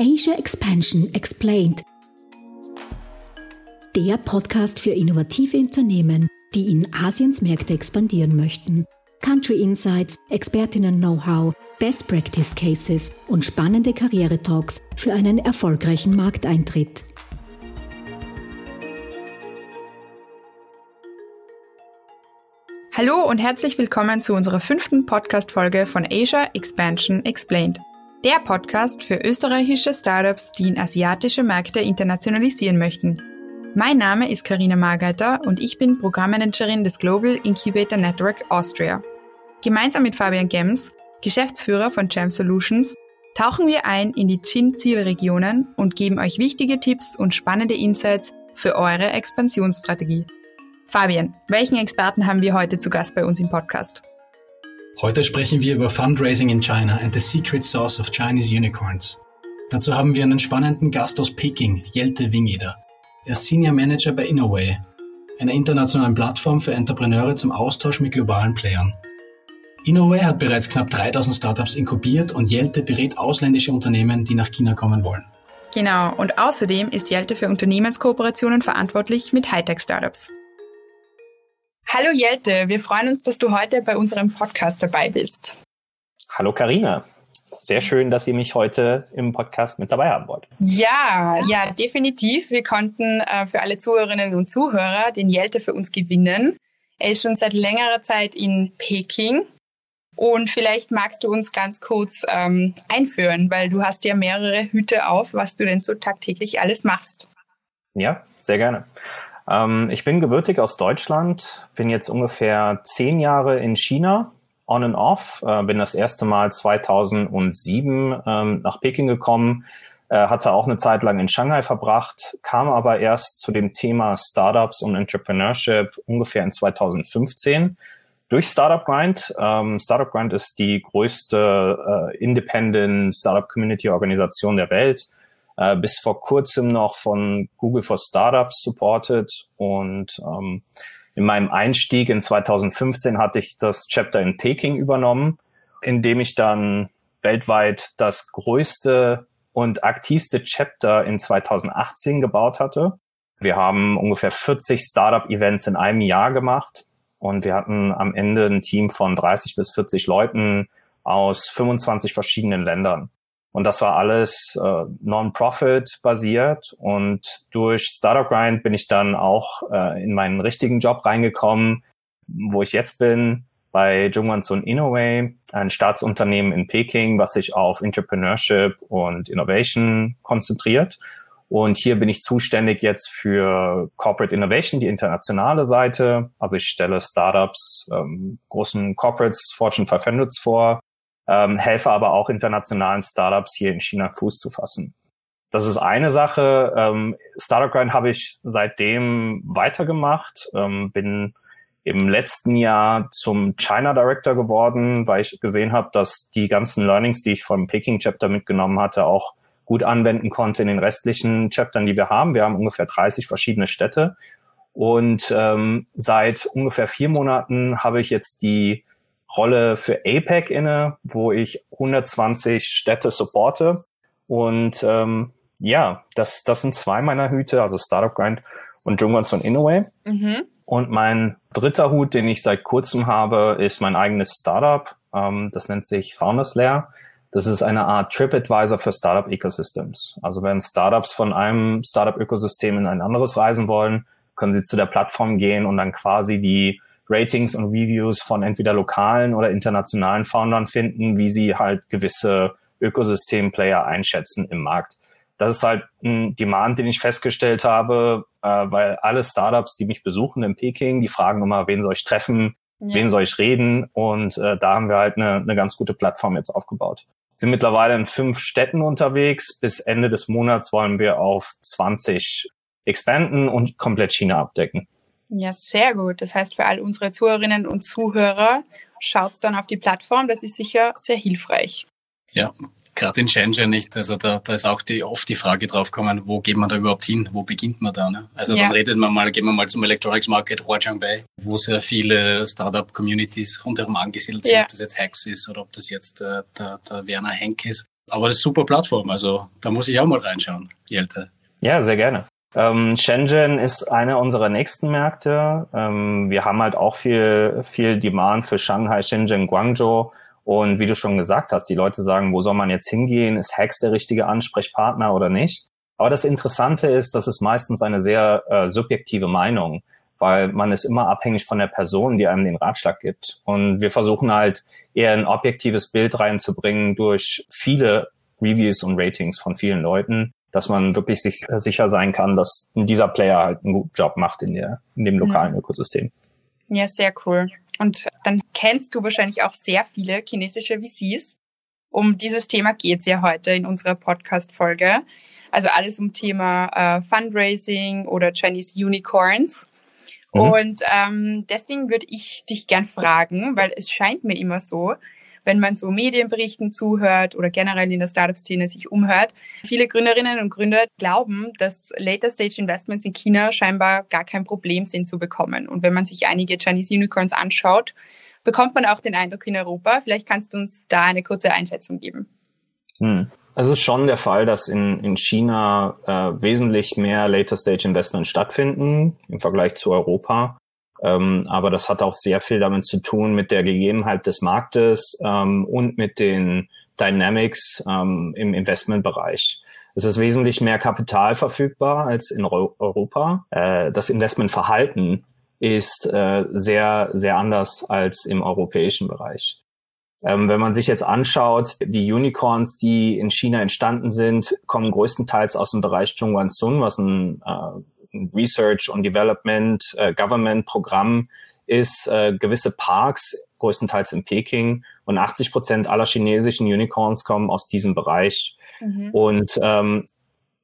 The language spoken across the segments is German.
Asia Expansion Explained. Der Podcast für innovative Unternehmen, die in Asiens Märkte expandieren möchten. Country Insights, Expertinnen-Know-how, Best Practice Cases und spannende Karriere-Talks für einen erfolgreichen Markteintritt. Hallo und herzlich willkommen zu unserer fünften Podcast-Folge von Asia Expansion Explained. Der Podcast für österreichische Startups, die in asiatische Märkte internationalisieren möchten. Mein Name ist Karina Margeiter und ich bin Programmmanagerin des Global Incubator Network Austria. Gemeinsam mit Fabian Gems, Geschäftsführer von Jam Solutions, tauchen wir ein in die Chin-Zielregionen und geben euch wichtige Tipps und spannende Insights für eure Expansionsstrategie. Fabian, welchen Experten haben wir heute zu Gast bei uns im Podcast? Heute sprechen wir über Fundraising in China and the secret sauce of Chinese Unicorns. Dazu haben wir einen spannenden Gast aus Peking, Jelte Wingeder. Er ist Senior Manager bei Innoway, einer internationalen Plattform für Entrepreneure zum Austausch mit globalen Playern. Innoway hat bereits knapp 3000 Startups inkubiert und Jelte berät ausländische Unternehmen, die nach China kommen wollen. Genau, und außerdem ist Jelte für Unternehmenskooperationen verantwortlich mit Hightech-Startups. Hallo Jelte, wir freuen uns, dass du heute bei unserem Podcast dabei bist. Hallo Karina. Sehr schön, dass ihr mich heute im Podcast mit dabei haben wollt. Ja, ja, definitiv. Wir konnten äh, für alle Zuhörerinnen und Zuhörer den Jelte für uns gewinnen. Er ist schon seit längerer Zeit in Peking. Und vielleicht magst du uns ganz kurz ähm, einführen, weil du hast ja mehrere Hüte auf, was du denn so tagtäglich alles machst. Ja, sehr gerne. Ähm, ich bin gebürtig aus Deutschland, bin jetzt ungefähr zehn Jahre in China, on and off, äh, bin das erste Mal 2007 ähm, nach Peking gekommen, äh, hatte auch eine Zeit lang in Shanghai verbracht, kam aber erst zu dem Thema Startups und Entrepreneurship ungefähr in 2015 durch Startup Grind. Ähm, Startup Grind ist die größte äh, Independent Startup Community Organisation der Welt äh, bis vor kurzem noch von Google for Startups supported und ähm, in meinem Einstieg in 2015 hatte ich das Chapter in Peking übernommen, in dem ich dann weltweit das größte und aktivste Chapter in 2018 gebaut hatte. Wir haben ungefähr 40 Startup-Events in einem Jahr gemacht und wir hatten am Ende ein Team von 30 bis 40 Leuten aus 25 verschiedenen Ländern. Und das war alles äh, Non-Profit basiert. Und durch Startup Grind bin ich dann auch äh, in meinen richtigen Job reingekommen, wo ich jetzt bin, bei Jungwon Innoway, ein Staatsunternehmen in Peking, was sich auf Entrepreneurship und Innovation konzentriert. Und hier bin ich zuständig jetzt für Corporate Innovation, die internationale Seite. Also ich stelle Startups, ähm, großen Corporates, Fortune 500 vor, ähm, helfe aber auch internationalen Startups hier in China Fuß zu fassen. Das ist eine Sache. Ähm, Startup Grind habe ich seitdem weitergemacht, ähm, bin im letzten Jahr zum China Director geworden, weil ich gesehen habe, dass die ganzen Learnings, die ich vom Peking Chapter mitgenommen hatte, auch gut anwenden konnte in den restlichen Chaptern, die wir haben. Wir haben ungefähr 30 verschiedene Städte. Und ähm, seit ungefähr vier Monaten habe ich jetzt die Rolle für APEC inne, wo ich 120 Städte supporte. Und ähm, ja, das, das sind zwei meiner Hüte, also Startup Grind und Jungwons und Innoway. Mhm. Und mein dritter Hut, den ich seit kurzem habe, ist mein eigenes Startup. Ähm, das nennt sich Founders Lair. Das ist eine Art TripAdvisor für Startup Ecosystems. Also wenn Startups von einem Startup Ökosystem in ein anderes reisen wollen, können sie zu der Plattform gehen und dann quasi die Ratings und Reviews von entweder lokalen oder internationalen Foundern finden, wie sie halt gewisse Ökosystem-Player einschätzen im Markt. Das ist halt ein Demand, den ich festgestellt habe, äh, weil alle Startups, die mich besuchen in Peking, die fragen immer, wen soll ich treffen, ja. wen soll ich reden? Und äh, da haben wir halt eine, eine ganz gute Plattform jetzt aufgebaut. Sind mittlerweile in fünf Städten unterwegs. Bis Ende des Monats wollen wir auf 20 expanden und komplett China abdecken. Ja, sehr gut. Das heißt, für all unsere Zuhörerinnen und Zuhörer, schaut dann auf die Plattform. Das ist sicher sehr hilfreich. Ja, gerade in Shenzhen nicht. Also da, da ist auch die, oft die Frage draufgekommen, wo geht man da überhaupt hin? Wo beginnt man da? Ne? Also ja. dann redet man mal, gehen wir mal zum Electronics Market Huaqiangbei, wo sehr viele Startup-Communities rundherum angesiedelt sind, ja. ob das jetzt Hacks ist oder ob das jetzt äh, der, der Werner Henk ist. Aber das ist super Plattform, also da muss ich auch mal reinschauen, Jelte. Ja, sehr gerne. Ähm, Shenzhen ist einer unserer nächsten Märkte. Ähm, wir haben halt auch viel, viel Demand für Shanghai, Shenzhen, Guangzhou. Und wie du schon gesagt hast, die Leute sagen, wo soll man jetzt hingehen? Ist Hex der richtige Ansprechpartner oder nicht? Aber das Interessante ist, dass es meistens eine sehr äh, subjektive Meinung, weil man ist immer abhängig von der Person, die einem den Ratschlag gibt. Und wir versuchen halt eher ein objektives Bild reinzubringen durch viele Reviews und Ratings von vielen Leuten dass man wirklich sich sicher sein kann, dass dieser Player halt einen guten Job macht in, der, in dem lokalen mhm. Ökosystem. Ja, sehr cool. Und dann kennst du wahrscheinlich auch sehr viele chinesische VCs. Um dieses Thema geht's ja heute in unserer Podcast-Folge. Also alles um Thema äh, Fundraising oder Chinese Unicorns. Mhm. Und ähm, deswegen würde ich dich gern fragen, weil es scheint mir immer so, wenn man so Medienberichten zuhört oder generell in der Startup-Szene sich umhört. Viele Gründerinnen und Gründer glauben, dass Later-Stage-Investments in China scheinbar gar kein Problem sind zu bekommen. Und wenn man sich einige Chinese Unicorns anschaut, bekommt man auch den Eindruck in Europa. Vielleicht kannst du uns da eine kurze Einschätzung geben. Hm. Es ist schon der Fall, dass in, in China äh, wesentlich mehr Later-Stage-Investments stattfinden im Vergleich zu Europa. Ähm, aber das hat auch sehr viel damit zu tun mit der Gegebenheit des Marktes ähm, und mit den Dynamics ähm, im Investmentbereich. Es ist wesentlich mehr Kapital verfügbar als in Europa. Äh, das Investmentverhalten ist äh, sehr, sehr anders als im europäischen Bereich. Ähm, wenn man sich jetzt anschaut, die Unicorns, die in China entstanden sind, kommen größtenteils aus dem Bereich Zhongguancun, was ein äh, Research und Development äh, Government Programm ist, äh, gewisse Parks, größtenteils in Peking, und 80 Prozent aller chinesischen Unicorns kommen aus diesem Bereich. Mhm. Und ähm,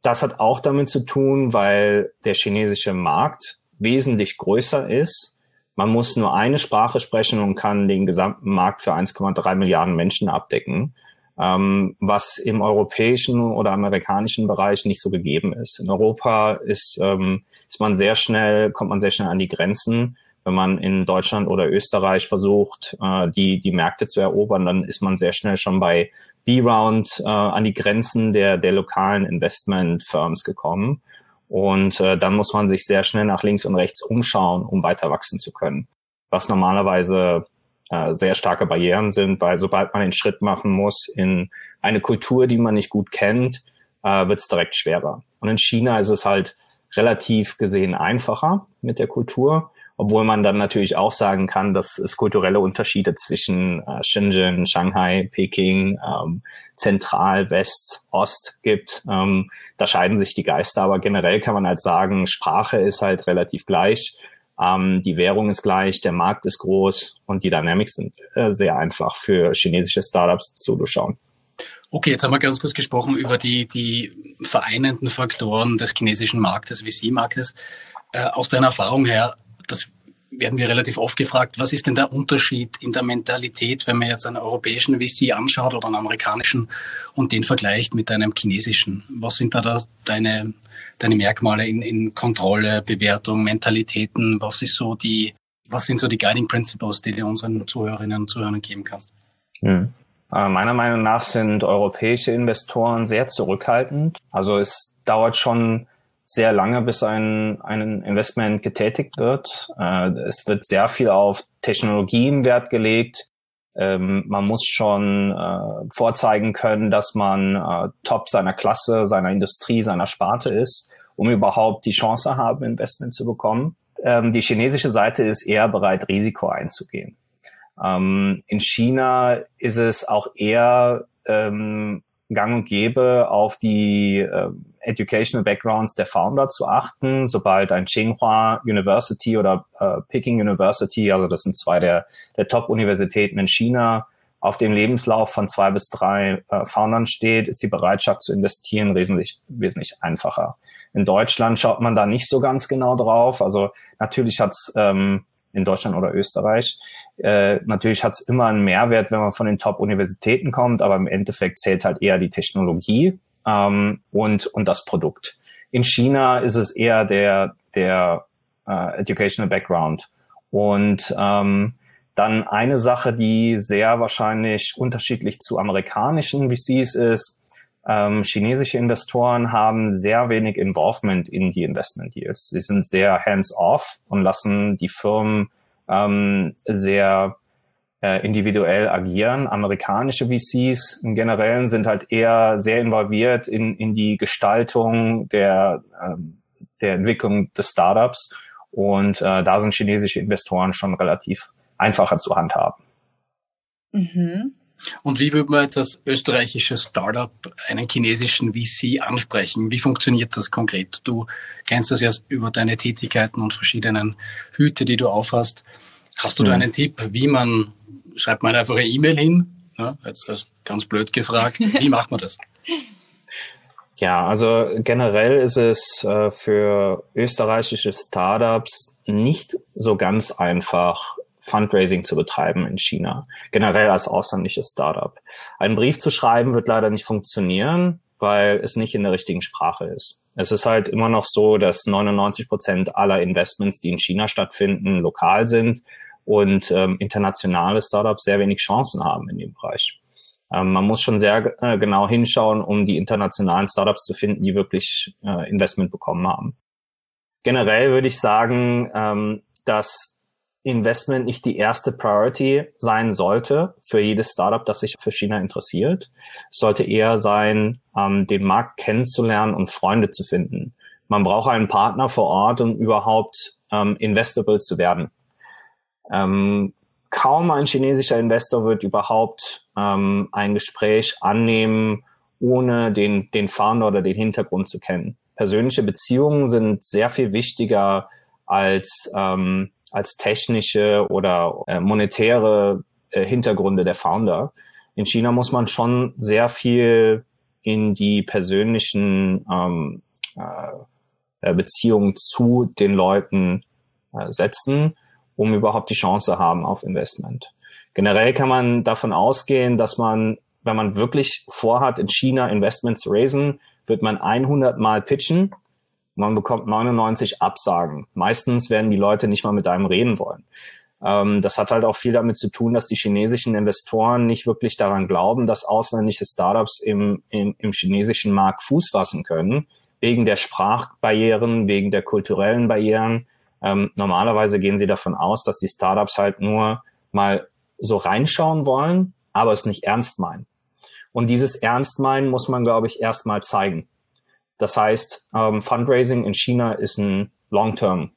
das hat auch damit zu tun, weil der chinesische Markt wesentlich größer ist. Man muss nur eine Sprache sprechen und kann den gesamten Markt für 1,3 Milliarden Menschen abdecken ähm, was im europäischen oder amerikanischen Bereich nicht so gegeben ist. In Europa ist, ähm, ist man sehr schnell, kommt man sehr schnell an die Grenzen. Wenn man in Deutschland oder Österreich versucht, äh, die, die Märkte zu erobern, dann ist man sehr schnell schon bei B-Round äh, an die Grenzen der, der lokalen Investment-Firms gekommen. Und äh, dann muss man sich sehr schnell nach links und rechts umschauen, um weiter wachsen zu können. Was normalerweise äh, sehr starke Barrieren sind, weil sobald man den Schritt machen muss in eine Kultur, die man nicht gut kennt, äh, wird es direkt schwerer. Und in China ist es halt relativ gesehen einfacher mit der Kultur, obwohl man dann natürlich auch sagen kann, dass es kulturelle Unterschiede zwischen äh, Shenzhen, Shanghai, Peking, ähm, Zentral, West, Ost gibt. Ähm, da scheiden sich die Geister, aber generell kann man halt sagen, Sprache ist halt relativ gleich. Ähm, die Währung ist gleich, der Markt ist groß und die Dynamics sind äh, sehr einfach für chinesische Startups zu durchschauen. Okay, jetzt haben wir ganz kurz gesprochen über die, die vereinenden Faktoren des chinesischen Marktes, VC-Marktes. Äh, aus deiner Erfahrung her, das werden wir relativ oft gefragt, was ist denn der Unterschied in der Mentalität, wenn man jetzt einen europäischen VC anschaut oder einen amerikanischen und den vergleicht mit einem chinesischen? Was sind da, da deine, deine Merkmale in, in Kontrolle, Bewertung, Mentalitäten? Was ist so die, was sind so die Guiding Principles, die du unseren Zuhörerinnen und Zuhörern geben kannst? Hm. Meiner Meinung nach sind europäische Investoren sehr zurückhaltend. Also es dauert schon sehr lange, bis ein, ein Investment getätigt wird. Äh, es wird sehr viel auf Technologien Wert gelegt. Ähm, man muss schon äh, vorzeigen können, dass man äh, top seiner Klasse, seiner Industrie, seiner Sparte ist, um überhaupt die Chance haben, Investment zu bekommen. Ähm, die chinesische Seite ist eher bereit, Risiko einzugehen. Ähm, in China ist es auch eher ähm, gang und gäbe, auf die äh, Educational Backgrounds der Founder zu achten. Sobald ein Tsinghua University oder äh, Peking University, also das sind zwei der, der Top-Universitäten in China, auf dem Lebenslauf von zwei bis drei äh, Foundern steht, ist die Bereitschaft zu investieren wesentlich, wesentlich einfacher. In Deutschland schaut man da nicht so ganz genau drauf. Also natürlich hat's ähm, in Deutschland oder Österreich. Äh, natürlich hat es immer einen Mehrwert, wenn man von den Top-Universitäten kommt, aber im Endeffekt zählt halt eher die Technologie ähm, und, und das Produkt. In China ist es eher der, der äh, Educational Background. Und ähm, dann eine Sache, die sehr wahrscheinlich unterschiedlich zu amerikanischen VCs ist, ähm, chinesische Investoren haben sehr wenig Involvement in die Investment Deals. Sie sind sehr hands-off und lassen die Firmen ähm, sehr äh, individuell agieren. Amerikanische VCs im Generellen sind halt eher sehr involviert in, in die Gestaltung der, ähm, der Entwicklung des Startups. Und äh, da sind chinesische Investoren schon relativ einfacher zu handhaben. Mhm. Und wie würde man jetzt als österreichisches Startup einen chinesischen VC ansprechen? Wie funktioniert das konkret? Du kennst das ja über deine Tätigkeiten und verschiedenen Hüte, die du aufhast. Hast du mhm. da einen Tipp, wie man, schreibt man einfach eine E-Mail hin? Ja, jetzt ist ganz blöd gefragt. Wie macht man das? Ja, also generell ist es äh, für österreichische Startups nicht so ganz einfach, Fundraising zu betreiben in China, generell als ausländisches Startup. Einen Brief zu schreiben wird leider nicht funktionieren, weil es nicht in der richtigen Sprache ist. Es ist halt immer noch so, dass 99 Prozent aller Investments, die in China stattfinden, lokal sind und ähm, internationale Startups sehr wenig Chancen haben in dem Bereich. Ähm, man muss schon sehr äh, genau hinschauen, um die internationalen Startups zu finden, die wirklich äh, Investment bekommen haben. Generell würde ich sagen, ähm, dass Investment nicht die erste Priority sein sollte für jedes Startup, das sich für China interessiert. Es sollte eher sein, ähm, den Markt kennenzulernen und Freunde zu finden. Man braucht einen Partner vor Ort, um überhaupt ähm, investable zu werden. Ähm, kaum ein chinesischer Investor wird überhaupt ähm, ein Gespräch annehmen, ohne den, den Founder oder den Hintergrund zu kennen. Persönliche Beziehungen sind sehr viel wichtiger als ähm, als technische oder äh, monetäre äh, Hintergründe der Founder. In China muss man schon sehr viel in die persönlichen ähm, äh, Beziehungen zu den Leuten äh, setzen, um überhaupt die Chance haben auf Investment. Generell kann man davon ausgehen, dass man, wenn man wirklich vorhat, in China Investments zu raisen, wird man 100 Mal pitchen man bekommt 99 Absagen. Meistens werden die Leute nicht mal mit einem reden wollen. Ähm, das hat halt auch viel damit zu tun, dass die chinesischen Investoren nicht wirklich daran glauben, dass ausländische Startups im, im, im chinesischen Markt Fuß fassen können, wegen der Sprachbarrieren, wegen der kulturellen Barrieren. Ähm, normalerweise gehen sie davon aus, dass die Startups halt nur mal so reinschauen wollen, aber es nicht ernst meinen. Und dieses Ernstmeinen muss man, glaube ich, erstmal zeigen. Das heißt, ähm, Fundraising in China ist ein Long-Term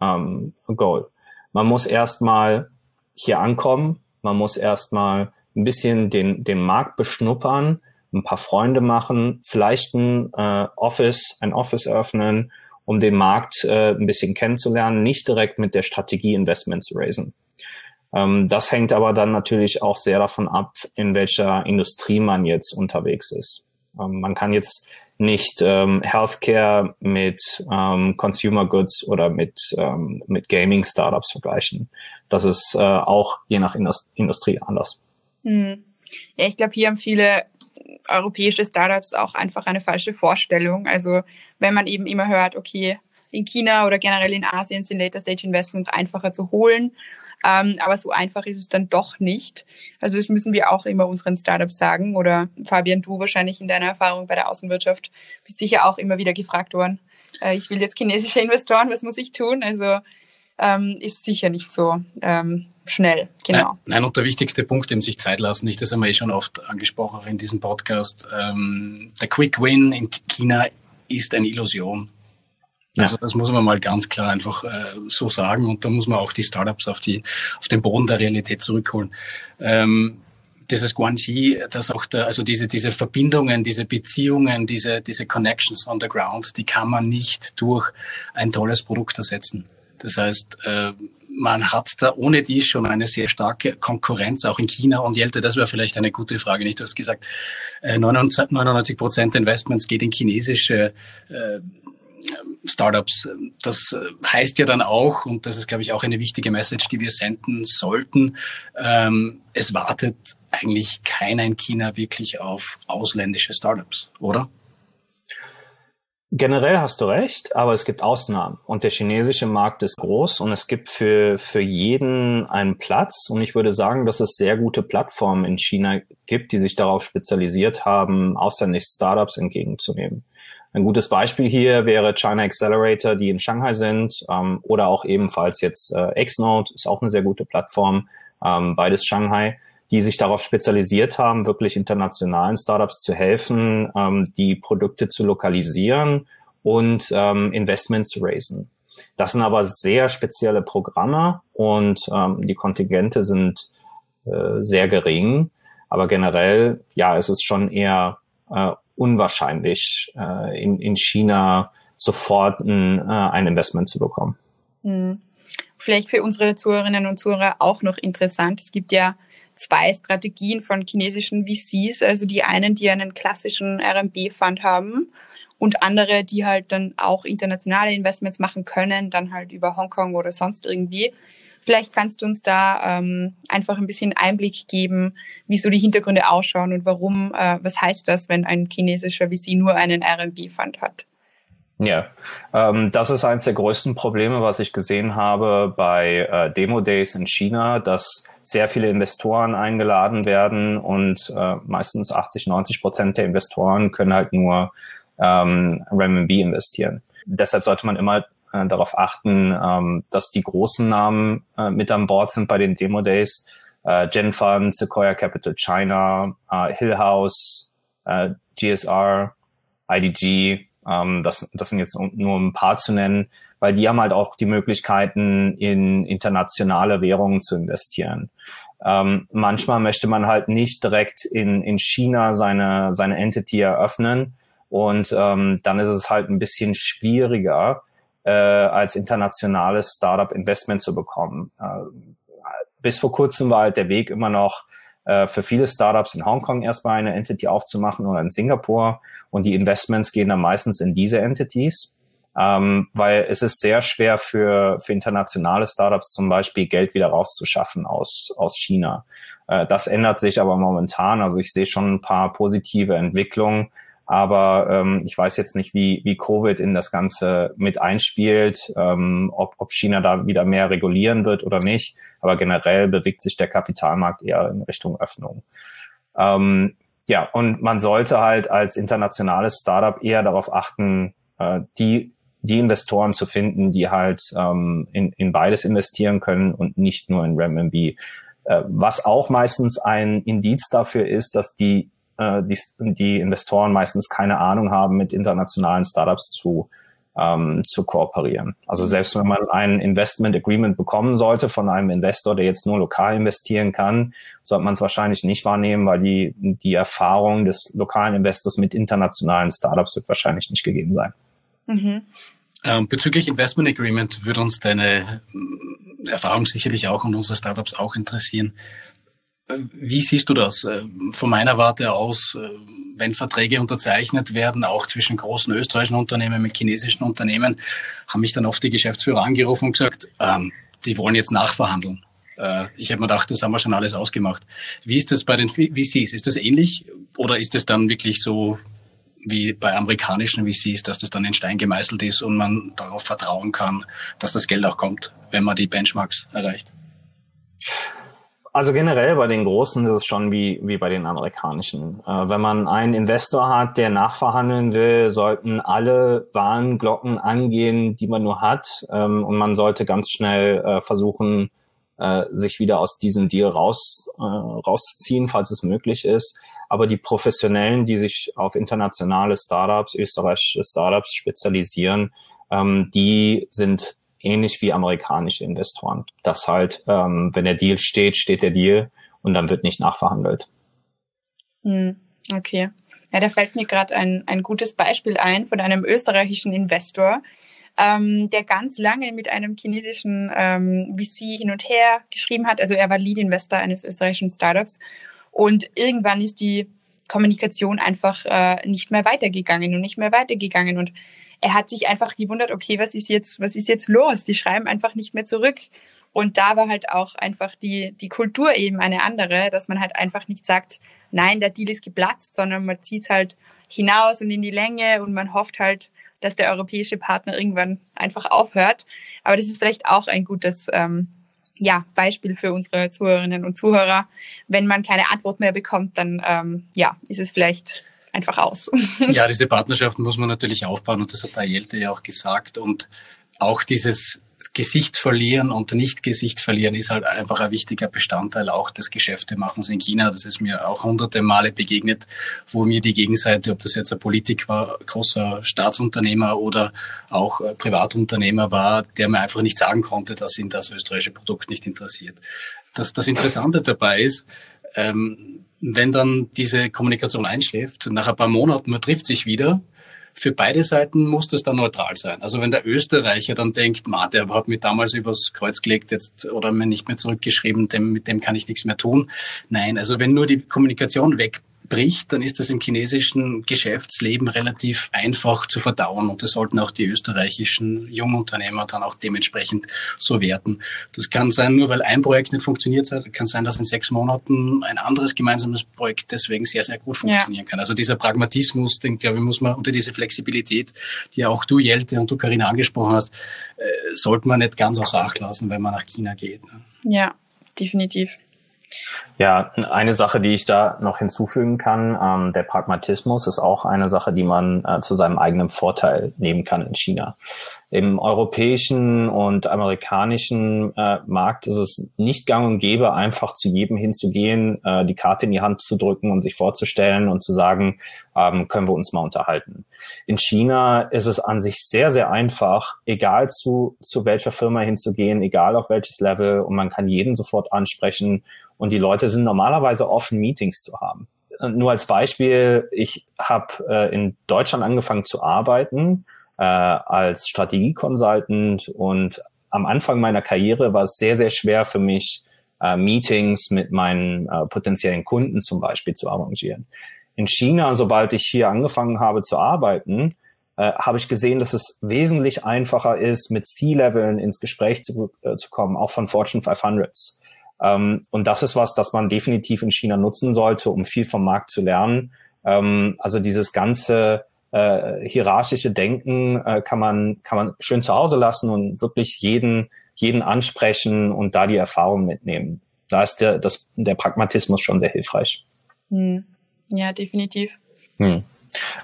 ähm, Goal. Man muss erstmal hier ankommen, man muss erstmal ein bisschen den, den Markt beschnuppern, ein paar Freunde machen, vielleicht ein äh, Office, ein Office eröffnen, um den Markt äh, ein bisschen kennenzulernen, nicht direkt mit der Strategie Investment zu raisen. Ähm, das hängt aber dann natürlich auch sehr davon ab, in welcher Industrie man jetzt unterwegs ist. Ähm, man kann jetzt nicht ähm, Healthcare mit ähm, Consumer Goods oder mit, ähm, mit Gaming-Startups vergleichen. Das ist äh, auch je nach Industrie anders. Hm. Ja, ich glaube, hier haben viele europäische Startups auch einfach eine falsche Vorstellung. Also wenn man eben immer hört, okay, in China oder generell in Asien sind Later Stage Investments einfacher zu holen ähm, aber so einfach ist es dann doch nicht. Also das müssen wir auch immer unseren Startups sagen. Oder Fabian, du wahrscheinlich in deiner Erfahrung bei der Außenwirtschaft bist sicher auch immer wieder gefragt worden. Äh, ich will jetzt chinesische Investoren, was muss ich tun? Also ähm, ist sicher nicht so ähm, schnell, genau. Nein, und der wichtigste Punkt, dem sich Zeit lassen, nicht, das haben wir eh schon oft angesprochen auch in diesem Podcast, ähm, der Quick Win in China ist eine Illusion. Also das muss man mal ganz klar einfach äh, so sagen und da muss man auch die Startups auf die auf den Boden der Realität zurückholen. Ähm, dieses Guanxi, das auch da, also diese diese Verbindungen, diese Beziehungen, diese diese Connections on the ground, die kann man nicht durch ein tolles Produkt ersetzen. Das heißt, äh, man hat da ohne dies schon eine sehr starke Konkurrenz, auch in China und Jelte, das wäre vielleicht eine gute Frage. Nicht, du hast gesagt, 99 äh, Prozent Investments geht in chinesische äh, Startups. Das heißt ja dann auch, und das ist, glaube ich, auch eine wichtige Message, die wir senden sollten, ähm, es wartet eigentlich keiner in China wirklich auf ausländische Startups, oder? Generell hast du recht, aber es gibt Ausnahmen und der chinesische Markt ist groß und es gibt für, für jeden einen Platz und ich würde sagen, dass es sehr gute Plattformen in China gibt, die sich darauf spezialisiert haben, ausländische Startups entgegenzunehmen. Ein gutes Beispiel hier wäre China Accelerator, die in Shanghai sind, ähm, oder auch ebenfalls jetzt äh, Xnode ist auch eine sehr gute Plattform, ähm, beides Shanghai die sich darauf spezialisiert haben, wirklich internationalen Startups zu helfen, ähm, die Produkte zu lokalisieren und ähm, Investments zu raisen. Das sind aber sehr spezielle Programme und ähm, die Kontingente sind äh, sehr gering. Aber generell, ja, es ist schon eher äh, unwahrscheinlich, äh, in, in China sofort ein, äh, ein Investment zu bekommen. Hm. Vielleicht für unsere Zuhörerinnen und Zuhörer auch noch interessant. Es gibt ja zwei Strategien von chinesischen VCs, also die einen, die einen klassischen RMB-Fund haben und andere, die halt dann auch internationale Investments machen können, dann halt über Hongkong oder sonst irgendwie. Vielleicht kannst du uns da ähm, einfach ein bisschen Einblick geben, wie so die Hintergründe ausschauen und warum, äh, was heißt das, wenn ein chinesischer VC nur einen RMB-Fund hat? Ja, ähm, das ist eines der größten Probleme, was ich gesehen habe bei äh, Demo Days in China, dass sehr viele Investoren eingeladen werden und äh, meistens 80, 90 Prozent der Investoren können halt nur ähm, Renminbi investieren. Deshalb sollte man immer äh, darauf achten, ähm, dass die großen Namen äh, mit an Bord sind bei den Demo Days. Äh, Genfund, Sequoia Capital China, äh, Hillhouse, äh, GSR, IDG, ähm, das, das sind jetzt nur ein paar zu nennen, weil die haben halt auch die Möglichkeiten, in internationale Währungen zu investieren. Ähm, manchmal möchte man halt nicht direkt in, in China seine, seine Entity eröffnen und ähm, dann ist es halt ein bisschen schwieriger, äh, als internationales Startup Investment zu bekommen. Äh, bis vor kurzem war halt der Weg immer noch, äh, für viele Startups in Hongkong erstmal eine Entity aufzumachen oder in Singapur und die Investments gehen dann meistens in diese Entities. Ähm, weil es ist sehr schwer für, für internationale Startups zum Beispiel Geld wieder rauszuschaffen aus, aus China. Äh, das ändert sich aber momentan. Also ich sehe schon ein paar positive Entwicklungen, aber ähm, ich weiß jetzt nicht, wie, wie Covid in das Ganze mit einspielt, ähm, ob, ob China da wieder mehr regulieren wird oder nicht. Aber generell bewegt sich der Kapitalmarkt eher in Richtung Öffnung. Ähm, ja, und man sollte halt als internationales Startup eher darauf achten, äh, die die Investoren zu finden, die halt ähm, in, in beides investieren können und nicht nur in Renminbi. Äh, was auch meistens ein Indiz dafür ist, dass die äh, die, die Investoren meistens keine Ahnung haben, mit internationalen Startups zu, ähm, zu kooperieren. Also selbst wenn man ein Investment Agreement bekommen sollte von einem Investor, der jetzt nur lokal investieren kann, sollte man es wahrscheinlich nicht wahrnehmen, weil die, die Erfahrung des lokalen Investors mit internationalen Startups wird wahrscheinlich nicht gegeben sein. Mhm. Ähm, bezüglich Investment Agreement würde uns deine äh, Erfahrung sicherlich auch und unsere Startups auch interessieren. Wie siehst du das äh, von meiner Warte aus, äh, wenn Verträge unterzeichnet werden, auch zwischen großen österreichischen Unternehmen mit chinesischen Unternehmen, haben mich dann oft die Geschäftsführer angerufen und gesagt, ähm, die wollen jetzt nachverhandeln. Äh, ich habe mir gedacht, das haben wir schon alles ausgemacht. Wie ist das bei den VCs? Ist das ähnlich oder ist es dann wirklich so wie bei amerikanischen VCs, dass das dann in Stein gemeißelt ist und man darauf vertrauen kann, dass das Geld auch kommt, wenn man die Benchmarks erreicht? Also generell bei den Großen ist es schon wie, wie bei den amerikanischen. Äh, wenn man einen Investor hat, der nachverhandeln will, sollten alle Warnglocken angehen, die man nur hat. Ähm, und man sollte ganz schnell äh, versuchen, äh, sich wieder aus diesem Deal raus, äh, rauszuziehen, falls es möglich ist. Aber die Professionellen, die sich auf internationale Startups, österreichische Startups spezialisieren, ähm, die sind ähnlich wie amerikanische Investoren. Das halt, ähm, wenn der Deal steht, steht der Deal und dann wird nicht nachverhandelt. Hm, okay. Ja, da fällt mir gerade ein, ein gutes Beispiel ein von einem österreichischen Investor, ähm, der ganz lange mit einem chinesischen ähm, VC hin und her geschrieben hat. Also er war Lead-Investor eines österreichischen Startups. Und irgendwann ist die Kommunikation einfach äh, nicht mehr weitergegangen und nicht mehr weitergegangen. Und er hat sich einfach gewundert, okay, was ist jetzt, was ist jetzt los? Die schreiben einfach nicht mehr zurück. Und da war halt auch einfach die, die Kultur eben eine andere, dass man halt einfach nicht sagt, nein, der Deal ist geplatzt, sondern man zieht halt hinaus und in die Länge und man hofft halt, dass der europäische Partner irgendwann einfach aufhört. Aber das ist vielleicht auch ein gutes ähm, ja, Beispiel für unsere Zuhörerinnen und Zuhörer. Wenn man keine Antwort mehr bekommt, dann ähm, ja, ist es vielleicht einfach aus. ja, diese Partnerschaft muss man natürlich aufbauen und das hat Ayelte ja auch gesagt. Und auch dieses Gesicht verlieren und nicht Gesicht verlieren ist halt einfach ein wichtiger Bestandteil auch des Geschäftemachens in China. Das ist mir auch hunderte Male begegnet, wo mir die Gegenseite, ob das jetzt ein Politik war, großer Staatsunternehmer oder auch Privatunternehmer war, der mir einfach nicht sagen konnte, dass ihn das österreichische Produkt nicht interessiert. Das, das Interessante dabei ist, ähm, wenn dann diese Kommunikation einschläft, nach ein paar Monaten, man trifft sich wieder, für beide Seiten muss das dann neutral sein. Also wenn der Österreicher dann denkt, ma, der hat mir damals übers Kreuz gelegt jetzt oder mir nicht mehr zurückgeschrieben, dem, mit dem kann ich nichts mehr tun. Nein, also wenn nur die Kommunikation weg bricht, dann ist das im chinesischen Geschäftsleben relativ einfach zu verdauen und das sollten auch die österreichischen Jungunternehmer dann auch dementsprechend so werten. Das kann sein, nur weil ein Projekt nicht funktioniert hat, kann sein, dass in sechs Monaten ein anderes gemeinsames Projekt deswegen sehr, sehr gut funktionieren ja. kann. Also dieser Pragmatismus, den glaube ich, muss man unter diese Flexibilität, die ja auch du, Jelte und du, Karina, angesprochen hast, äh, sollte man nicht ganz außer Acht lassen, wenn man nach China geht. Ne? Ja, definitiv. Ja, eine Sache, die ich da noch hinzufügen kann, ähm, der Pragmatismus ist auch eine Sache, die man äh, zu seinem eigenen Vorteil nehmen kann in China. Im europäischen und amerikanischen äh, Markt ist es nicht gang und gäbe, einfach zu jedem hinzugehen, äh, die Karte in die Hand zu drücken und sich vorzustellen und zu sagen, ähm, können wir uns mal unterhalten. In China ist es an sich sehr, sehr einfach, egal zu, zu welcher Firma hinzugehen, egal auf welches Level, und man kann jeden sofort ansprechen und die Leute sind normalerweise offen, Meetings zu haben. Nur als Beispiel, ich habe äh, in Deutschland angefangen zu arbeiten äh, als Strategie-Consultant und am Anfang meiner Karriere war es sehr, sehr schwer für mich, äh, Meetings mit meinen äh, potenziellen Kunden zum Beispiel zu arrangieren. In China, sobald ich hier angefangen habe zu arbeiten, äh, habe ich gesehen, dass es wesentlich einfacher ist, mit C-Leveln ins Gespräch zu, äh, zu kommen, auch von Fortune 500s. Ähm, und das ist was, das man definitiv in China nutzen sollte, um viel vom Markt zu lernen. Ähm, also dieses ganze äh, hierarchische Denken äh, kann man kann man schön zu Hause lassen und wirklich jeden jeden ansprechen und da die Erfahrung mitnehmen. Da ist der das der Pragmatismus schon sehr hilfreich. Hm. Ja, definitiv. Hm.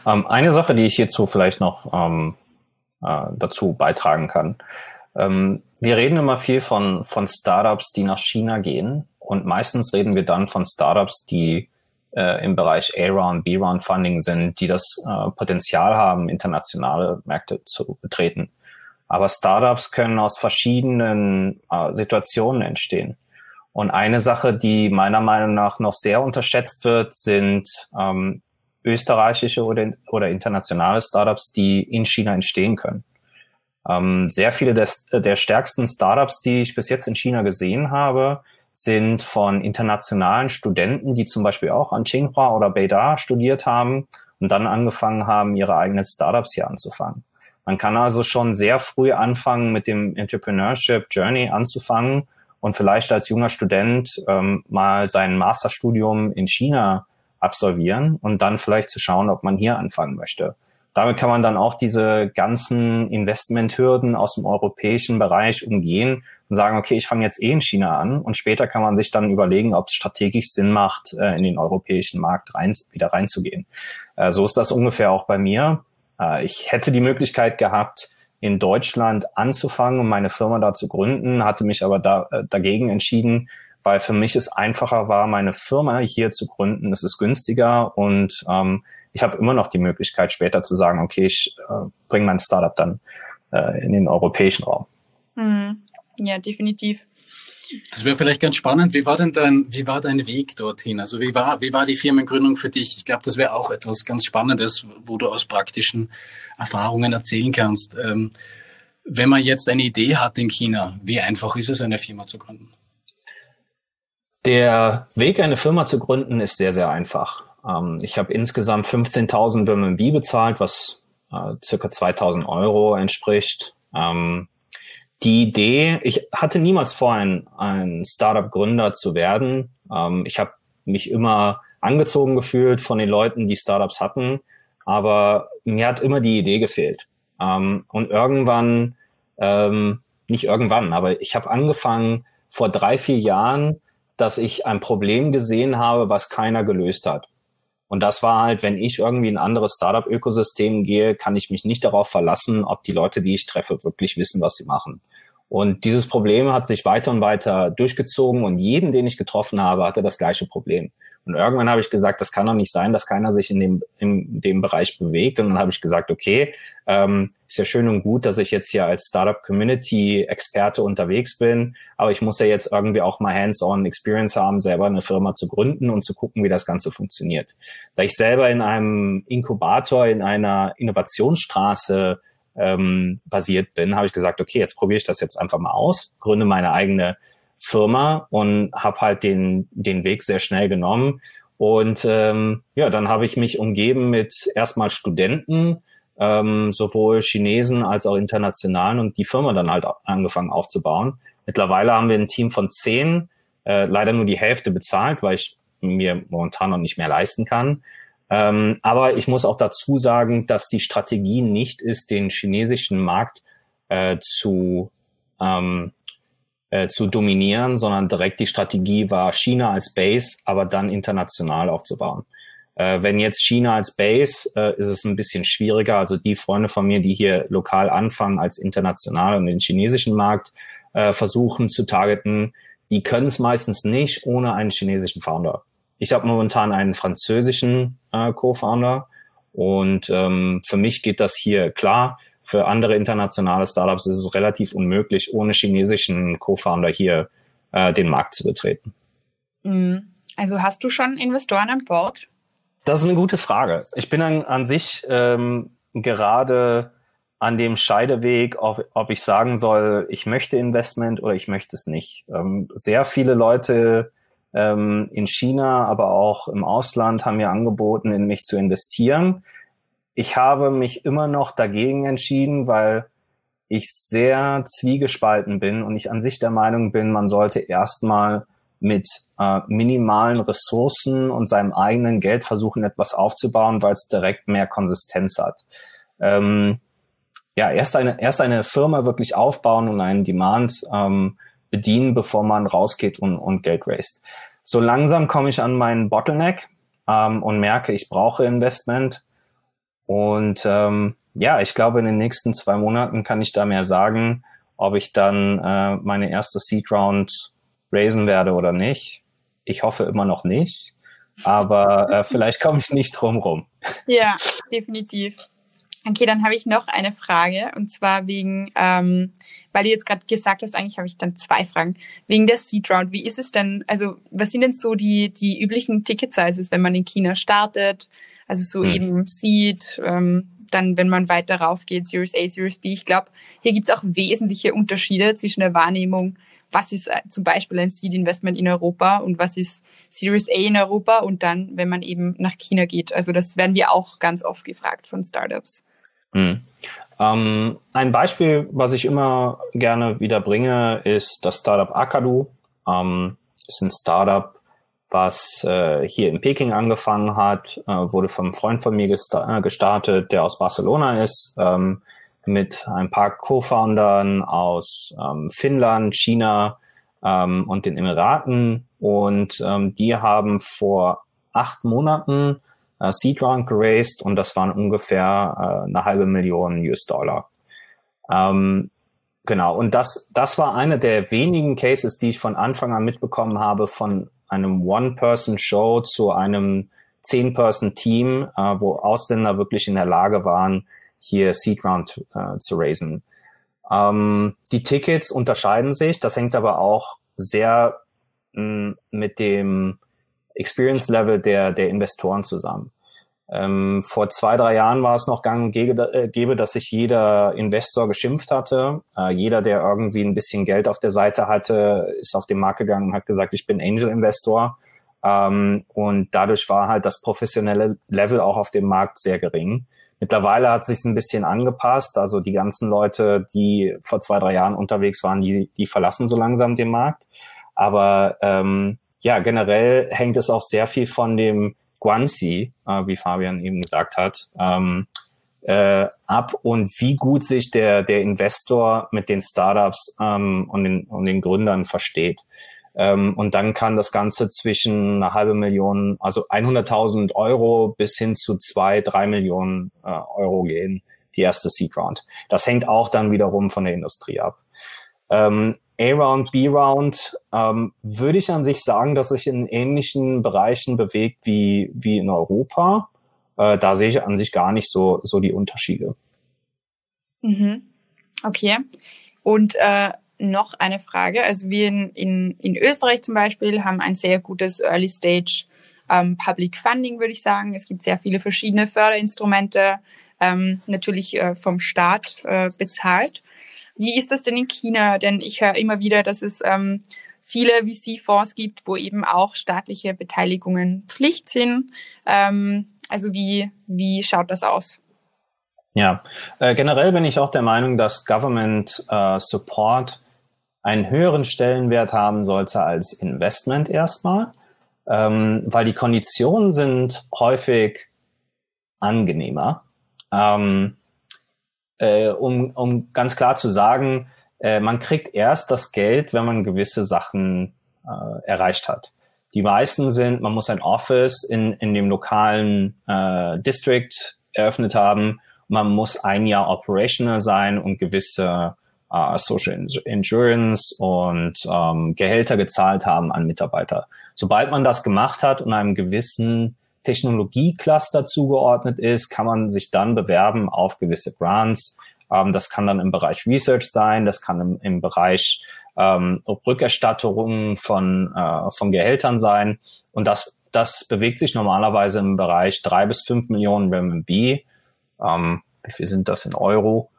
Ähm, eine Sache, die ich hierzu vielleicht noch ähm, äh, dazu beitragen kann. Ähm, wir reden immer viel von, von Startups, die nach China gehen. Und meistens reden wir dann von Startups, die äh, im Bereich A-Round, B-Round Funding sind, die das äh, Potenzial haben, internationale Märkte zu betreten. Aber Startups können aus verschiedenen äh, Situationen entstehen. Und eine Sache, die meiner Meinung nach noch sehr unterschätzt wird, sind ähm, österreichische oder, oder internationale Startups, die in China entstehen können. Ähm, sehr viele des, der stärksten Startups, die ich bis jetzt in China gesehen habe, sind von internationalen Studenten, die zum Beispiel auch an Tsinghua oder Beida studiert haben und dann angefangen haben, ihre eigenen Startups hier anzufangen. Man kann also schon sehr früh anfangen, mit dem Entrepreneurship Journey anzufangen und vielleicht als junger Student ähm, mal sein Masterstudium in China absolvieren und dann vielleicht zu schauen, ob man hier anfangen möchte. Damit kann man dann auch diese ganzen Investmenthürden aus dem europäischen Bereich umgehen und sagen, okay, ich fange jetzt eh in China an und später kann man sich dann überlegen, ob es strategisch Sinn macht, äh, in den europäischen Markt rein, wieder reinzugehen. Äh, so ist das ungefähr auch bei mir. Äh, ich hätte die Möglichkeit gehabt, in Deutschland anzufangen und meine Firma da zu gründen, hatte mich aber da, dagegen entschieden, weil für mich es einfacher war, meine Firma hier zu gründen. Es ist günstiger und ähm, ich habe immer noch die Möglichkeit, später zu sagen, okay, ich äh, bringe mein Startup dann äh, in den europäischen Raum. Mhm. Ja, definitiv. Das wäre vielleicht ganz spannend. Wie war denn dein, wie war dein Weg dorthin? Also wie war, wie war die Firmengründung für dich? Ich glaube, das wäre auch etwas ganz Spannendes, wo du aus praktischen Erfahrungen erzählen kannst. Ähm, wenn man jetzt eine Idee hat in China, wie einfach ist es, eine Firma zu gründen? Der Weg, eine Firma zu gründen, ist sehr, sehr einfach. Ähm, ich habe insgesamt 15.000 RMB bezahlt, was äh, circa 2.000 Euro entspricht. Ähm, die Idee, ich hatte niemals vor, ein, ein Startup-Gründer zu werden. Ähm, ich habe mich immer angezogen gefühlt von den Leuten, die Startups hatten, aber mir hat immer die Idee gefehlt. Ähm, und irgendwann, ähm, nicht irgendwann, aber ich habe angefangen vor drei, vier Jahren, dass ich ein Problem gesehen habe, was keiner gelöst hat. Und das war halt, wenn ich irgendwie in ein anderes Startup-Ökosystem gehe, kann ich mich nicht darauf verlassen, ob die Leute, die ich treffe, wirklich wissen, was sie machen. Und dieses Problem hat sich weiter und weiter durchgezogen und jeden, den ich getroffen habe, hatte das gleiche Problem. Und irgendwann habe ich gesagt, das kann doch nicht sein, dass keiner sich in dem, in dem Bereich bewegt. Und dann habe ich gesagt, okay, ähm, ist ja schön und gut, dass ich jetzt hier als Startup Community Experte unterwegs bin, aber ich muss ja jetzt irgendwie auch mal hands-on Experience haben, selber eine Firma zu gründen und zu gucken, wie das Ganze funktioniert. Da ich selber in einem Inkubator, in einer Innovationsstraße ähm, basiert bin, habe ich gesagt, okay, jetzt probiere ich das jetzt einfach mal aus, gründe meine eigene Firma und habe halt den, den Weg sehr schnell genommen. Und ähm, ja, dann habe ich mich umgeben mit erstmal Studenten, ähm, sowohl Chinesen als auch internationalen und die Firma dann halt angefangen aufzubauen. Mittlerweile haben wir ein Team von zehn, äh, leider nur die Hälfte bezahlt, weil ich mir momentan noch nicht mehr leisten kann. Ähm, aber ich muss auch dazu sagen, dass die Strategie nicht ist, den chinesischen Markt äh, zu ähm, äh, zu dominieren, sondern direkt die Strategie war, China als Base, aber dann international aufzubauen. Äh, wenn jetzt China als Base, äh, ist es ein bisschen schwieriger. Also die Freunde von mir, die hier lokal anfangen als international und den chinesischen Markt äh, versuchen zu targeten, die können es meistens nicht ohne einen chinesischen Founder. Ich habe momentan einen französischen äh, Co-Founder und ähm, für mich geht das hier klar für andere internationale Startups ist es relativ unmöglich, ohne chinesischen Co-Founder hier äh, den Markt zu betreten. Mm. Also hast du schon Investoren an Bord? Das ist eine gute Frage. Ich bin an, an sich ähm, gerade an dem Scheideweg, ob, ob, ich sagen soll, ich möchte Investment oder ich möchte es nicht. Ähm, sehr viele Leute ähm, in China, aber auch im Ausland haben mir angeboten, in mich zu investieren ich habe mich immer noch dagegen entschieden, weil ich sehr zwiegespalten bin und ich an sich der Meinung bin, man sollte erstmal mit äh, minimalen Ressourcen und seinem eigenen Geld versuchen, etwas aufzubauen, weil es direkt mehr Konsistenz hat. Ähm, ja, erst eine, erst eine Firma wirklich aufbauen und einen Demand ähm, bedienen, bevor man rausgeht und, und Geld raised. So langsam komme ich an meinen Bottleneck ähm, und merke, ich brauche Investment und ähm, ja, ich glaube, in den nächsten zwei Monaten kann ich da mehr sagen, ob ich dann äh, meine erste Seed Round raisen werde oder nicht. Ich hoffe immer noch nicht, aber äh, vielleicht komme ich nicht drum rum. Ja, definitiv. Okay, dann habe ich noch eine Frage und zwar wegen, ähm, weil du jetzt gerade gesagt hast, eigentlich habe ich dann zwei Fragen wegen der Seed Round. Wie ist es denn? Also was sind denn so die die üblichen Ticket Sizes, wenn man in China startet? Also so mhm. eben Seed, ähm, dann wenn man weiter rauf geht, Series A, Series B. Ich glaube, hier gibt es auch wesentliche Unterschiede zwischen der Wahrnehmung, was ist äh, zum Beispiel ein Seed-Investment in Europa und was ist Series A in Europa und dann, wenn man eben nach China geht. Also das werden wir auch ganz oft gefragt von Startups. Mhm. Ähm, ein Beispiel, was ich immer gerne wieder bringe, ist das Startup Akadu. Ähm, ist ein Startup, was äh, hier in Peking angefangen hat, äh, wurde vom Freund von mir gesta äh, gestartet, der aus Barcelona ist, ähm, mit ein paar Co-Foundern aus ähm, Finnland, China ähm, und den Emiraten. Und ähm, die haben vor acht Monaten äh, Seed Round geraced und das waren ungefähr äh, eine halbe Million US-Dollar. Ähm, genau, und das, das war eine der wenigen Cases, die ich von Anfang an mitbekommen habe von einem One-Person-Show zu einem Zehn-Person-Team, äh, wo Ausländer wirklich in der Lage waren, hier Seed Round äh, zu raisen. Ähm, die Tickets unterscheiden sich, das hängt aber auch sehr mh, mit dem Experience Level der, der Investoren zusammen. Ähm, vor zwei, drei Jahren war es noch gang und äh, gäbe, dass sich jeder Investor geschimpft hatte. Äh, jeder, der irgendwie ein bisschen Geld auf der Seite hatte, ist auf den Markt gegangen und hat gesagt, ich bin Angel Investor. Ähm, und dadurch war halt das professionelle Level auch auf dem Markt sehr gering. Mittlerweile hat sich ein bisschen angepasst. Also die ganzen Leute, die vor zwei, drei Jahren unterwegs waren, die, die verlassen so langsam den Markt. Aber ähm, ja, generell hängt es auch sehr viel von dem Guanxi, äh, wie Fabian eben gesagt hat, ähm, äh, ab und wie gut sich der, der Investor mit den Startups ähm, und, den, und den Gründern versteht. Ähm, und dann kann das Ganze zwischen eine halbe Million, also 100.000 Euro bis hin zu zwei, drei Millionen äh, Euro gehen, die erste Seed Round. Das hängt auch dann wiederum von der Industrie ab. Ähm, A-Round, B-Round, ähm, würde ich an sich sagen, dass sich in ähnlichen Bereichen bewegt wie, wie in Europa. Äh, da sehe ich an sich gar nicht so, so die Unterschiede. Mhm. Okay. Und äh, noch eine Frage. Also wir in, in, in Österreich zum Beispiel haben ein sehr gutes Early Stage ähm, Public Funding, würde ich sagen. Es gibt sehr viele verschiedene Förderinstrumente, ähm, natürlich äh, vom Staat äh, bezahlt. Wie ist das denn in China? Denn ich höre immer wieder, dass es ähm, viele VC-Fonds gibt, wo eben auch staatliche Beteiligungen Pflicht sind. Ähm, also wie, wie schaut das aus? Ja, äh, generell bin ich auch der Meinung, dass Government äh, Support einen höheren Stellenwert haben sollte als Investment erstmal, ähm, weil die Konditionen sind häufig angenehmer. Ähm, äh, um, um ganz klar zu sagen, äh, man kriegt erst das Geld, wenn man gewisse Sachen äh, erreicht hat. Die meisten sind, man muss ein Office in, in dem lokalen äh, District eröffnet haben, man muss ein Jahr operational sein und gewisse äh, Social Insurance und ähm, Gehälter gezahlt haben an Mitarbeiter. Sobald man das gemacht hat und einem gewissen Technologiecluster zugeordnet ist, kann man sich dann bewerben auf gewisse Grants. Ähm, das kann dann im Bereich Research sein, das kann im, im Bereich ähm, Rückerstattung von, äh, von Gehältern sein. Und das, das bewegt sich normalerweise im Bereich drei bis fünf Millionen Renminbi. Ähm, wie viel sind das in Euro?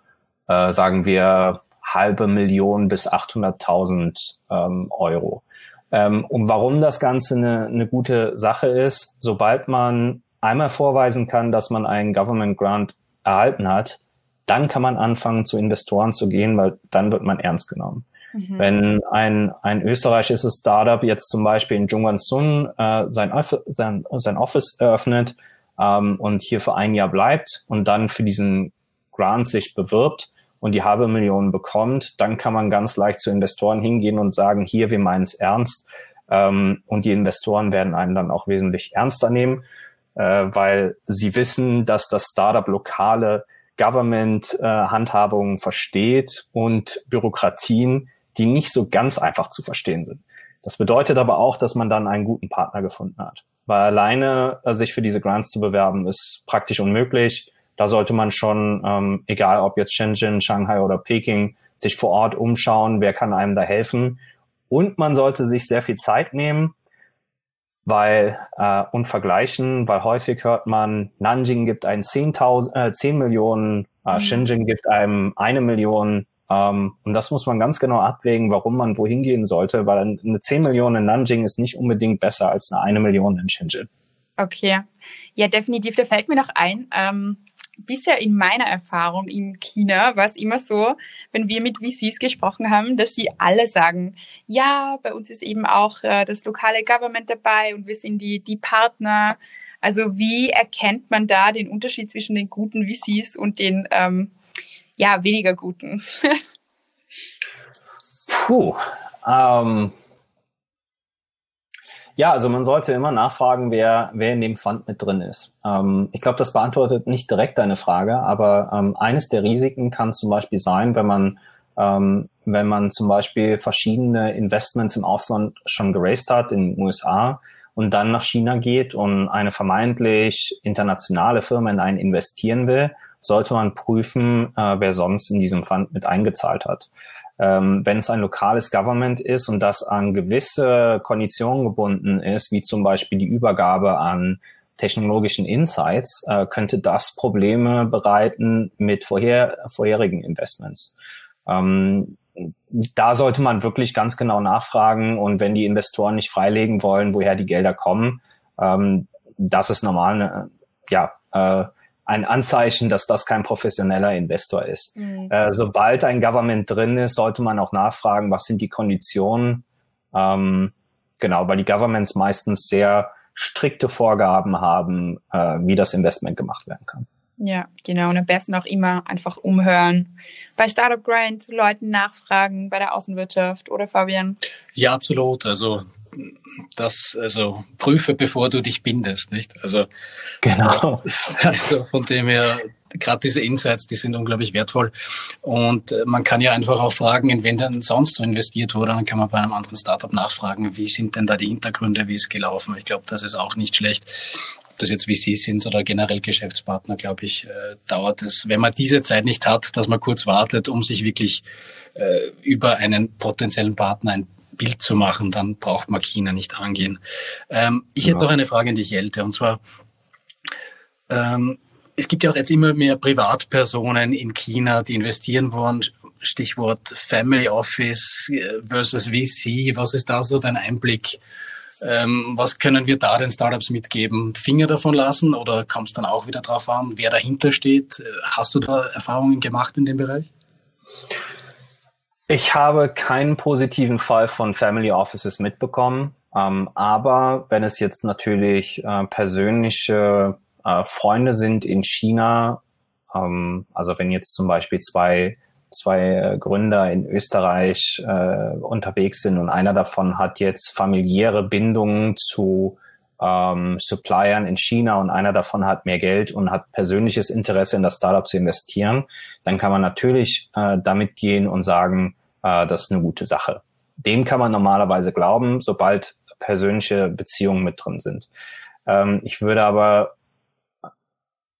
Äh, sagen wir halbe Million bis 800.000 ähm, Euro. Ähm, und warum das Ganze eine, eine gute Sache ist, sobald man einmal vorweisen kann, dass man einen Government Grant erhalten hat, dann kann man anfangen, zu Investoren zu gehen, weil dann wird man ernst genommen. Mhm. Wenn ein, ein österreichisches Startup jetzt zum Beispiel in Zhongguancun äh, sein, sein, sein Office eröffnet ähm, und hier für ein Jahr bleibt und dann für diesen Grant sich bewirbt, und die halbe Million bekommt, dann kann man ganz leicht zu Investoren hingehen und sagen, hier, wir meinen es ernst. Ähm, und die Investoren werden einen dann auch wesentlich ernster nehmen, äh, weil sie wissen, dass das Startup lokale Government-Handhabungen äh, versteht und Bürokratien, die nicht so ganz einfach zu verstehen sind. Das bedeutet aber auch, dass man dann einen guten Partner gefunden hat. Weil alleine äh, sich für diese Grants zu bewerben, ist praktisch unmöglich da sollte man schon, ähm, egal ob jetzt Shenzhen, Shanghai oder Peking, sich vor Ort umschauen, wer kann einem da helfen. Und man sollte sich sehr viel Zeit nehmen, weil äh, und vergleichen, weil häufig hört man, Nanjing gibt einen 10.000, äh, 10 Millionen, äh, mhm. Shenzhen gibt einem eine Million. Ähm, und das muss man ganz genau abwägen, warum man wohin gehen sollte, weil eine 10 Millionen in Nanjing ist nicht unbedingt besser als eine eine Million in Shenzhen. Okay. Ja, definitiv. Da fällt mir noch ein, ähm, bisher in meiner Erfahrung in China war es immer so, wenn wir mit VCs gesprochen haben, dass sie alle sagen, ja, bei uns ist eben auch äh, das lokale Government dabei und wir sind die, die Partner. Also wie erkennt man da den Unterschied zwischen den guten VCs und den ähm, ja weniger guten? Puh, ähm, ja, also man sollte immer nachfragen, wer, wer in dem Fund mit drin ist. Ähm, ich glaube, das beantwortet nicht direkt deine Frage, aber ähm, eines der Risiken kann zum Beispiel sein, wenn man ähm, wenn man zum Beispiel verschiedene Investments im Ausland schon geraced hat, in den USA, und dann nach China geht und eine vermeintlich internationale Firma in einen investieren will, sollte man prüfen, äh, wer sonst in diesem Fund mit eingezahlt hat ähm, wenn es ein lokales Government ist und das an gewisse Konditionen gebunden ist, wie zum Beispiel die Übergabe an technologischen Insights, äh, könnte das Probleme bereiten mit vorher, vorherigen Investments. Ähm, da sollte man wirklich ganz genau nachfragen und wenn die Investoren nicht freilegen wollen, woher die Gelder kommen, ähm, das ist normal, ne, ja, äh, ein Anzeichen, dass das kein professioneller Investor ist. Mhm. Äh, sobald ein Government drin ist, sollte man auch nachfragen, was sind die Konditionen. Ähm, genau, weil die Governments meistens sehr strikte Vorgaben haben, äh, wie das Investment gemacht werden kann. Ja, genau. Und am besten auch immer einfach umhören. Bei Startup Grind Leuten nachfragen, bei der Außenwirtschaft oder Fabian? Ja, absolut. Also das, also prüfe, bevor du dich bindest, nicht? Also genau. Also von dem her, gerade diese Insights, die sind unglaublich wertvoll. Und äh, man kann ja einfach auch fragen, in wen denn sonst so investiert wurde. Dann kann man bei einem anderen Startup nachfragen, wie sind denn da die Hintergründe, wie ist gelaufen. Ich glaube, das ist auch nicht schlecht. Ob das jetzt VC sind oder generell Geschäftspartner, glaube ich, äh, dauert es, wenn man diese Zeit nicht hat, dass man kurz wartet, um sich wirklich äh, über einen potenziellen Partner ein Bild zu machen, dann braucht man China nicht angehen. Ähm, ich ja. hätte noch eine Frage an dich, Jelte, und zwar, ähm, es gibt ja auch jetzt immer mehr Privatpersonen in China, die investieren wollen. Stichwort Family Office äh, versus VC. Was ist da so dein Einblick? Ähm, was können wir da den Startups mitgeben? Finger davon lassen oder kommt es dann auch wieder drauf an, wer dahinter steht? Äh, hast du da Erfahrungen gemacht in dem Bereich? Ich habe keinen positiven Fall von Family Offices mitbekommen. Ähm, aber wenn es jetzt natürlich äh, persönliche äh, Freunde sind in China, ähm, also wenn jetzt zum Beispiel zwei zwei äh, Gründer in Österreich äh, unterwegs sind und einer davon hat jetzt familiäre Bindungen zu ähm, Suppliern in China und einer davon hat mehr Geld und hat persönliches Interesse in das Startup zu investieren, dann kann man natürlich äh, damit gehen und sagen, äh, das ist eine gute Sache. Dem kann man normalerweise glauben, sobald persönliche Beziehungen mit drin sind. Ähm, ich würde aber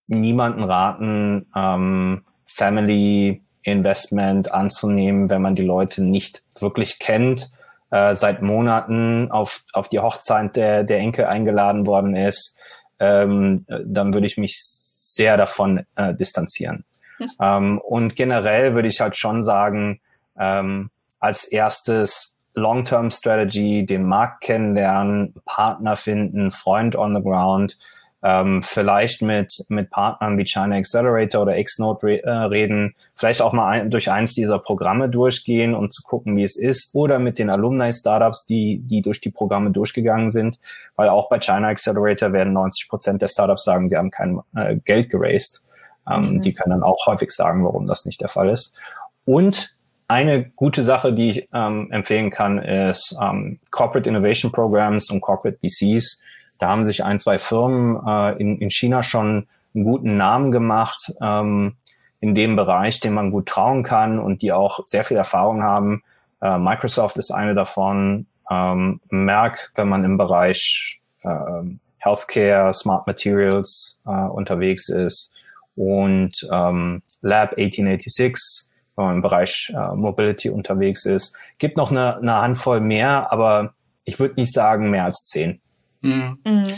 niemanden raten, ähm, Family Investment anzunehmen, wenn man die Leute nicht wirklich kennt, äh, seit Monaten auf, auf die Hochzeit der, der Enkel eingeladen worden ist, ähm, dann würde ich mich sehr davon äh, distanzieren. Hm. Ähm, und generell würde ich halt schon sagen, ähm, als erstes Long-Term Strategy, den Markt kennenlernen, Partner finden, Freund on the ground, ähm, vielleicht mit, mit Partnern wie China Accelerator oder Xnode re äh, reden, vielleicht auch mal ein, durch eins dieser Programme durchgehen, um zu gucken, wie es ist, oder mit den Alumni-Startups, die, die durch die Programme durchgegangen sind, weil auch bei China Accelerator werden 90 Prozent der Startups sagen, sie haben kein äh, Geld geraced. Ähm, mhm. Die können dann auch häufig sagen, warum das nicht der Fall ist. Und eine gute Sache, die ich ähm, empfehlen kann, ist ähm, Corporate Innovation Programs und Corporate VCs da haben sich ein, zwei Firmen äh, in, in China schon einen guten Namen gemacht ähm, in dem Bereich, den man gut trauen kann und die auch sehr viel Erfahrung haben. Äh, Microsoft ist eine davon. Ähm, Merck, wenn man im Bereich äh, Healthcare, Smart Materials äh, unterwegs ist und ähm, Lab 1886, wenn man im Bereich äh, Mobility unterwegs ist. Gibt noch eine, eine Handvoll mehr, aber ich würde nicht sagen mehr als zehn. Mhm. Mhm.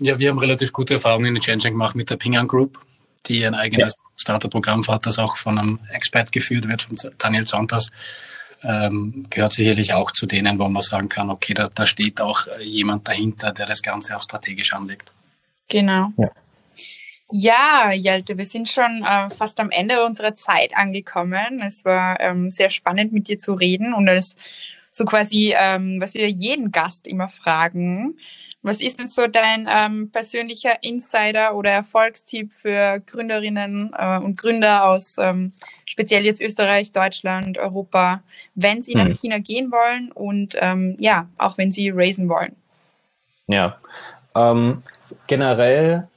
Ja, wir haben relativ gute Erfahrungen in Changing gemacht mit der Pingan Group, die ein eigenes ja. Starter-Programm hat, das auch von einem Expert geführt wird, von Daniel Zontas. Ähm, gehört sicherlich auch zu denen, wo man sagen kann, okay, da, da steht auch jemand dahinter, der das Ganze auch strategisch anlegt. Genau. Ja. Ja, Jelte, wir sind schon äh, fast am Ende unserer Zeit angekommen. Es war ähm, sehr spannend, mit dir zu reden und es so quasi, ähm, was wir jeden Gast immer fragen, was ist denn so dein ähm, persönlicher Insider oder Erfolgstipp für Gründerinnen äh, und Gründer aus ähm, speziell jetzt Österreich, Deutschland, Europa, wenn sie hm. nach China gehen wollen und ähm, ja, auch wenn sie raisen wollen? Ja, ähm, generell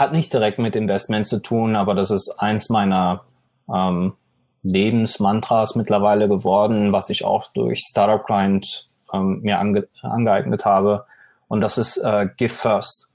hat nicht direkt mit Investment zu tun, aber das ist eins meiner ähm, Lebensmantras mittlerweile geworden, was ich auch durch Startup Client ähm, mir ange angeeignet habe. Und das ist äh, Give First.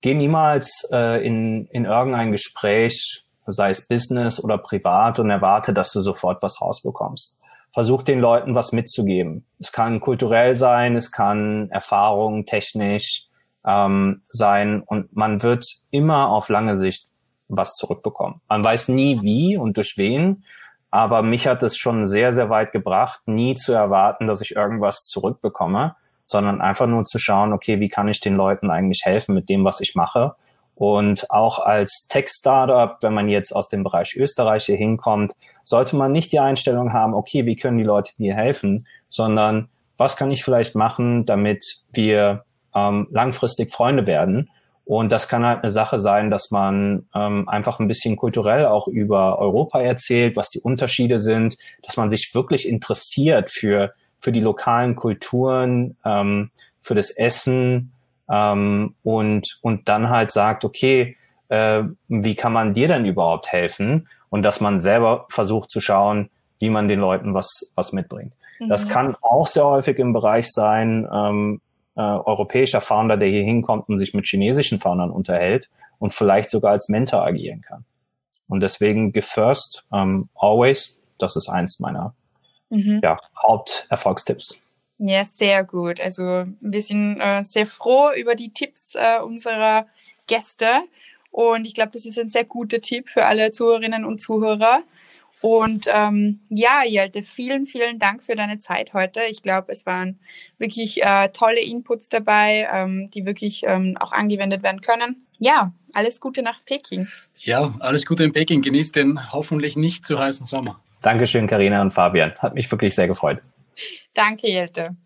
Geh niemals äh, in, in irgendein Gespräch, sei es Business oder privat, und erwarte, dass du sofort was rausbekommst. Versuch den Leuten was mitzugeben. Es kann kulturell sein, es kann Erfahrung, technisch ähm, sein und man wird immer auf lange Sicht was zurückbekommen. Man weiß nie wie und durch wen, aber mich hat es schon sehr, sehr weit gebracht, nie zu erwarten, dass ich irgendwas zurückbekomme, sondern einfach nur zu schauen, okay, wie kann ich den Leuten eigentlich helfen mit dem, was ich mache? Und auch als Tech-Startup, wenn man jetzt aus dem Bereich Österreich hier hinkommt, sollte man nicht die Einstellung haben, okay, wie können die Leute mir helfen, sondern was kann ich vielleicht machen, damit wir ähm, langfristig Freunde werden Und das kann halt eine Sache sein, dass man ähm, einfach ein bisschen kulturell auch über Europa erzählt, was die Unterschiede sind, dass man sich wirklich interessiert für, für die lokalen Kulturen, ähm, für das Essen ähm, und, und dann halt sagt, okay, äh, wie kann man dir denn überhaupt helfen? Und dass man selber versucht zu schauen, wie man den Leuten was, was mitbringt. Mhm. Das kann auch sehr häufig im Bereich sein, ähm, äh, europäischer Founder, der hier hinkommt und sich mit chinesischen Foundern unterhält und vielleicht sogar als Mentor agieren kann. Und deswegen give first, um, always, das ist eins meiner mhm. ja, Haupterfolgstipps. Ja, sehr gut. Also wir sind äh, sehr froh über die Tipps äh, unserer Gäste. Und ich glaube, das ist ein sehr guter Tipp für alle Zuhörerinnen und Zuhörer. Und ähm, ja, Jelte, vielen, vielen Dank für deine Zeit heute. Ich glaube, es waren wirklich äh, tolle Inputs dabei, ähm, die wirklich ähm, auch angewendet werden können. Ja, alles Gute nach Peking. Ja, alles Gute in Peking. Genießt den hoffentlich nicht zu heißen Sommer. Dankeschön, Karina und Fabian. Hat mich wirklich sehr gefreut. Danke, Jelte.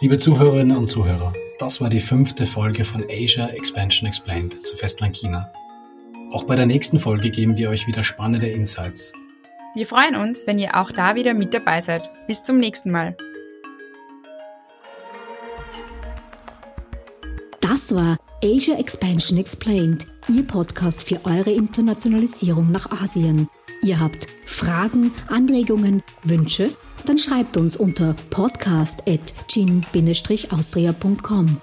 Liebe Zuhörerinnen und Zuhörer, das war die fünfte Folge von Asia Expansion Explained zu Festland China. Auch bei der nächsten Folge geben wir euch wieder spannende Insights. Wir freuen uns, wenn ihr auch da wieder mit dabei seid. Bis zum nächsten Mal. Das war Asia Expansion Explained, Ihr Podcast für eure Internationalisierung nach Asien. Ihr habt Fragen, Anregungen, Wünsche? Dann schreibt uns unter podcast.gin-austria.com.